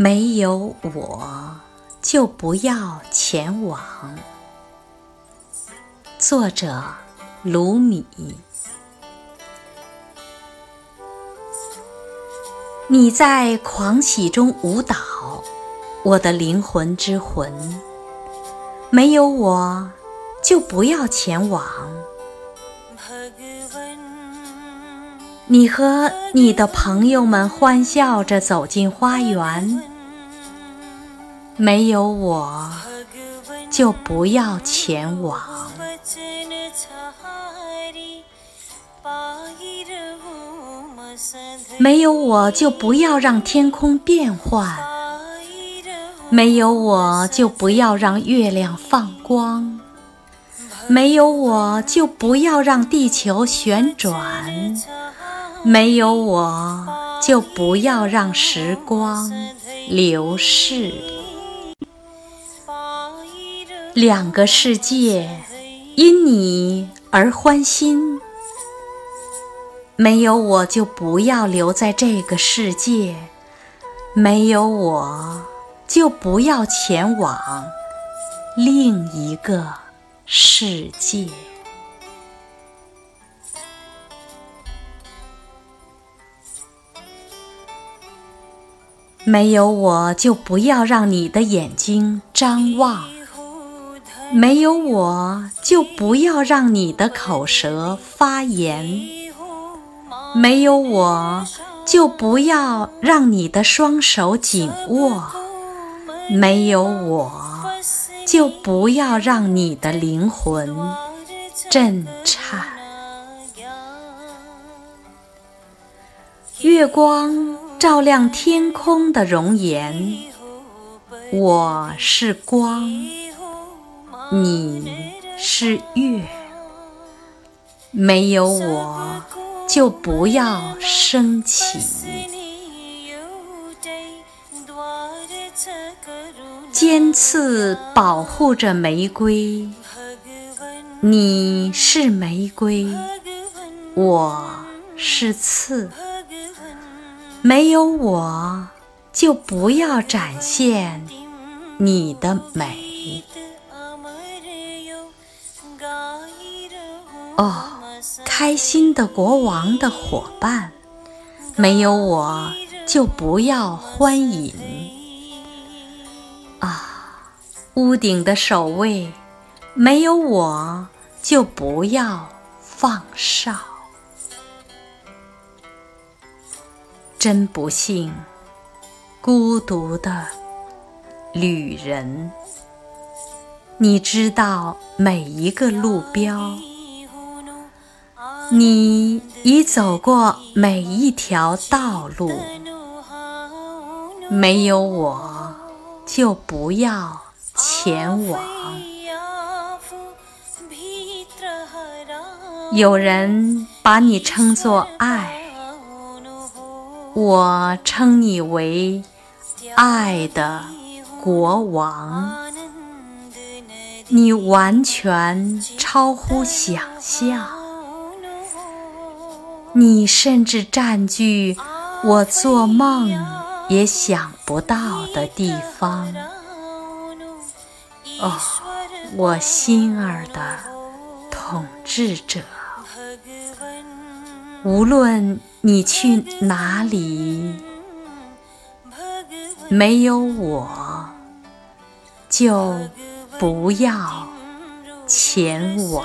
没有我，就不要前往。作者：卢米。你在狂喜中舞蹈，我的灵魂之魂。没有我，就不要前往。你和你的朋友们欢笑着走进花园，没有我就不要前往。没有我就不要让天空变幻，没有我就不要让月亮放光，没有我就不要让地球旋转。没有我，就不要让时光流逝。两个世界因你而欢欣。没有我，就不要留在这个世界。没有我，就不要前往另一个世界。没有我，就不要让你的眼睛张望；没有我，就不要让你的口舌发言；没有我，就不要让你的双手紧握；没有我，就不要让你的灵魂震颤。月光。照亮天空的容颜，我是光，你是月，没有我就不要升起。尖刺保护着玫瑰，你是玫瑰，我是刺。没有我，就不要展现你的美。哦，开心的国王的伙伴，没有我就不要欢迎。啊，屋顶的守卫，没有我就不要放哨。真不幸，孤独的旅人。你知道每一个路标，你已走过每一条道路。没有我，就不要前往。有人把你称作爱。我称你为爱的国王，你完全超乎想象，你甚至占据我做梦也想不到的地方。哦，我心儿的统治者。无论你去哪里，没有我，就不要前往。